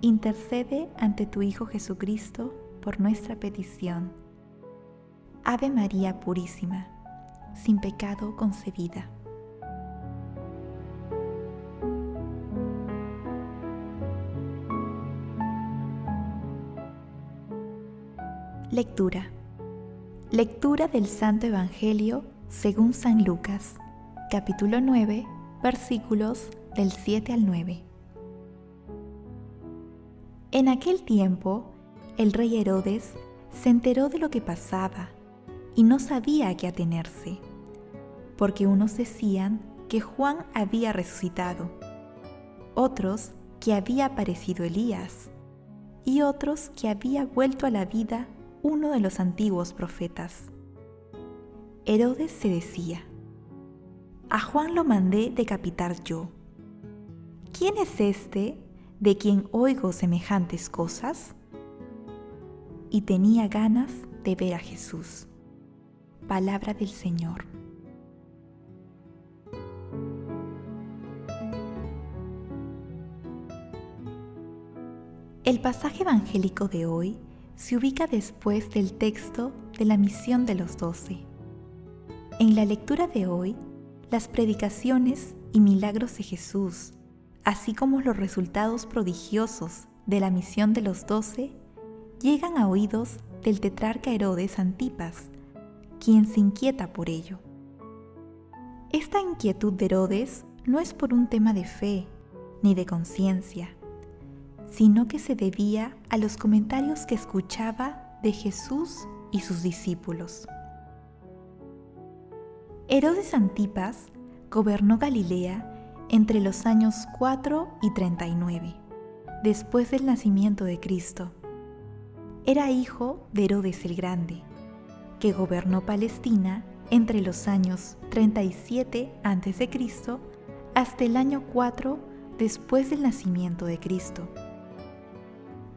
intercede ante tu Hijo Jesucristo por nuestra petición. Ave María Purísima, sin pecado concebida. Lectura. Lectura del Santo Evangelio según San Lucas, capítulo 9, versículos del 7 al 9. En aquel tiempo, el rey Herodes se enteró de lo que pasaba y no sabía a qué atenerse, porque unos decían que Juan había resucitado, otros que había aparecido Elías y otros que había vuelto a la vida uno de los antiguos profetas. Herodes se decía, a Juan lo mandé decapitar yo. ¿Quién es este de quien oigo semejantes cosas? Y tenía ganas de ver a Jesús. Palabra del Señor. El pasaje evangélico de hoy se ubica después del texto de la misión de los doce. En la lectura de hoy, las predicaciones y milagros de Jesús, así como los resultados prodigiosos de la misión de los doce, llegan a oídos del tetrarca Herodes Antipas, quien se inquieta por ello. Esta inquietud de Herodes no es por un tema de fe ni de conciencia, sino que se debía a los comentarios que escuchaba de Jesús y sus discípulos. Herodes Antipas gobernó Galilea entre los años 4 y 39, después del nacimiento de Cristo. Era hijo de Herodes el Grande, que gobernó Palestina entre los años 37 a.C. hasta el año 4 después del nacimiento de Cristo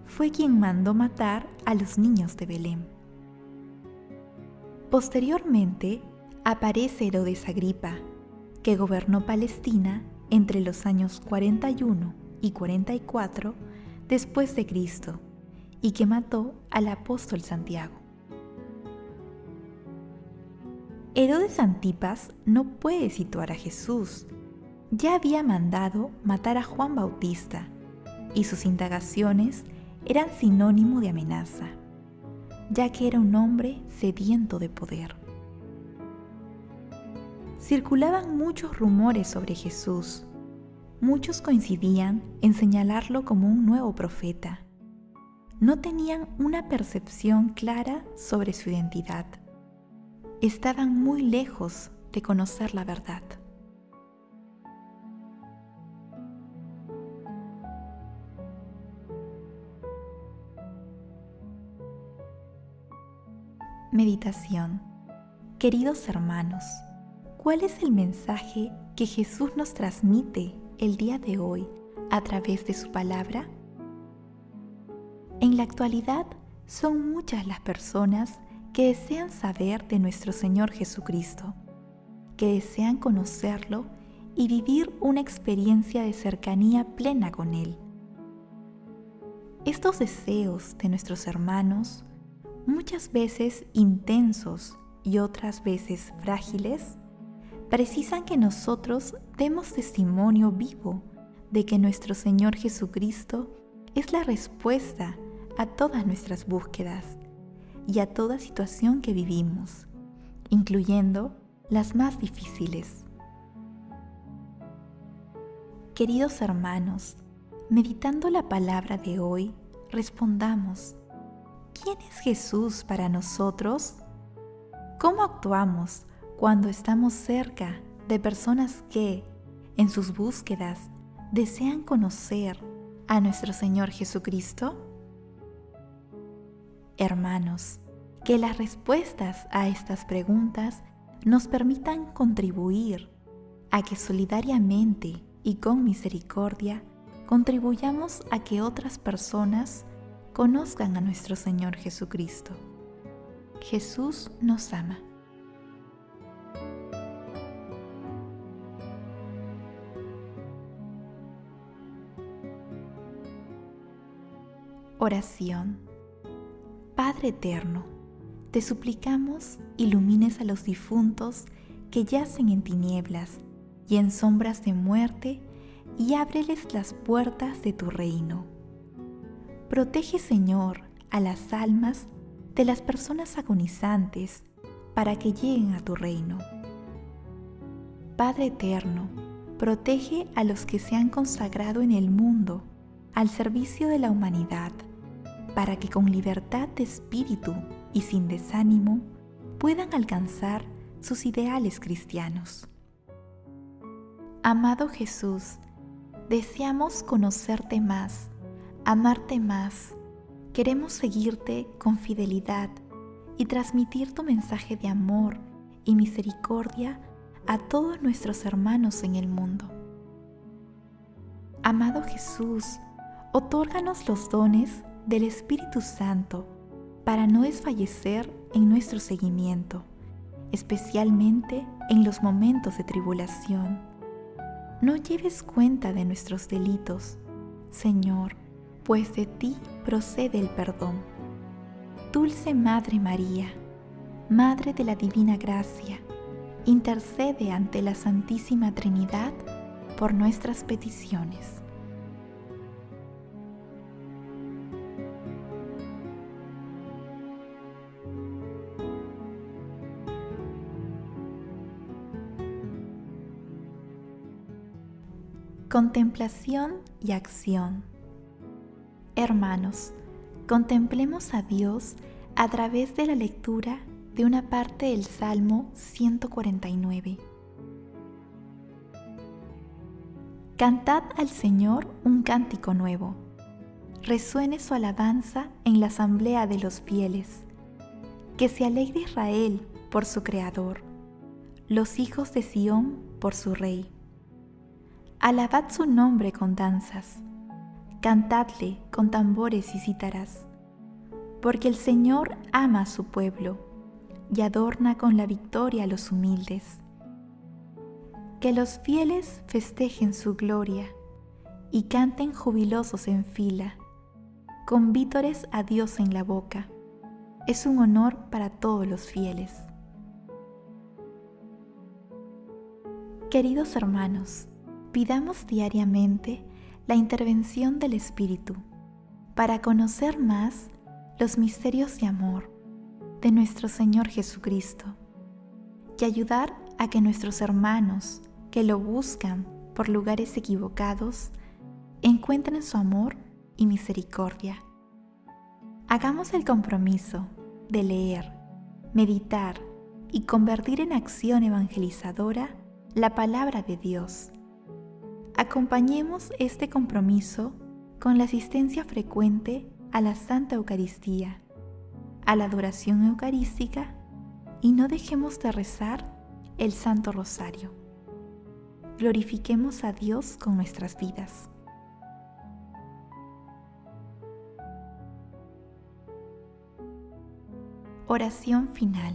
fue quien mandó matar a los niños de Belén. Posteriormente aparece Herodes Agripa, que gobernó Palestina entre los años 41 y 44 después de Cristo y que mató al apóstol Santiago. Herodes Antipas no puede situar a Jesús. Ya había mandado matar a Juan Bautista y sus indagaciones eran sinónimo de amenaza, ya que era un hombre sediento de poder. Circulaban muchos rumores sobre Jesús. Muchos coincidían en señalarlo como un nuevo profeta. No tenían una percepción clara sobre su identidad. Estaban muy lejos de conocer la verdad. Meditación Queridos hermanos, ¿cuál es el mensaje que Jesús nos transmite el día de hoy a través de su palabra? En la actualidad son muchas las personas que desean saber de nuestro Señor Jesucristo, que desean conocerlo y vivir una experiencia de cercanía plena con Él. Estos deseos de nuestros hermanos muchas veces intensos y otras veces frágiles, precisan que nosotros demos testimonio vivo de que nuestro Señor Jesucristo es la respuesta a todas nuestras búsquedas y a toda situación que vivimos, incluyendo las más difíciles. Queridos hermanos, meditando la palabra de hoy, respondamos, ¿quién es Jesús para nosotros? ¿Cómo actuamos cuando estamos cerca de personas que, en sus búsquedas, desean conocer a nuestro Señor Jesucristo? hermanos, que las respuestas a estas preguntas nos permitan contribuir a que solidariamente y con misericordia contribuyamos a que otras personas conozcan a nuestro Señor Jesucristo. Jesús nos ama. Oración. Padre eterno, te suplicamos ilumines a los difuntos que yacen en tinieblas y en sombras de muerte y ábreles las puertas de tu reino. Protege, Señor, a las almas de las personas agonizantes para que lleguen a tu reino. Padre eterno, protege a los que se han consagrado en el mundo al servicio de la humanidad para que con libertad de espíritu y sin desánimo puedan alcanzar sus ideales cristianos. Amado Jesús, deseamos conocerte más, amarte más, queremos seguirte con fidelidad y transmitir tu mensaje de amor y misericordia a todos nuestros hermanos en el mundo. Amado Jesús, otórganos los dones del Espíritu Santo para no desfallecer en nuestro seguimiento, especialmente en los momentos de tribulación. No lleves cuenta de nuestros delitos, Señor, pues de ti procede el perdón. Dulce Madre María, Madre de la Divina Gracia, intercede ante la Santísima Trinidad por nuestras peticiones. Contemplación y acción. Hermanos, contemplemos a Dios a través de la lectura de una parte del Salmo 149. Cantad al Señor un cántico nuevo. Resuene su alabanza en la asamblea de los fieles. Que se alegre Israel por su Creador, los hijos de Sión por su Rey. Alabad su nombre con danzas, cantadle con tambores y cítaras, porque el Señor ama a su pueblo y adorna con la victoria a los humildes. Que los fieles festejen su gloria y canten jubilosos en fila, con vítores a Dios en la boca. Es un honor para todos los fieles. Queridos hermanos, pidamos diariamente la intervención del Espíritu para conocer más los misterios de amor de nuestro Señor Jesucristo y ayudar a que nuestros hermanos que lo buscan por lugares equivocados encuentren su amor y misericordia. Hagamos el compromiso de leer, meditar y convertir en acción evangelizadora la palabra de Dios Acompañemos este compromiso con la asistencia frecuente a la Santa Eucaristía, a la adoración eucarística y no dejemos de rezar el Santo Rosario. Glorifiquemos a Dios con nuestras vidas. Oración final.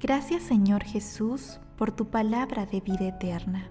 Gracias Señor Jesús por tu palabra de vida eterna.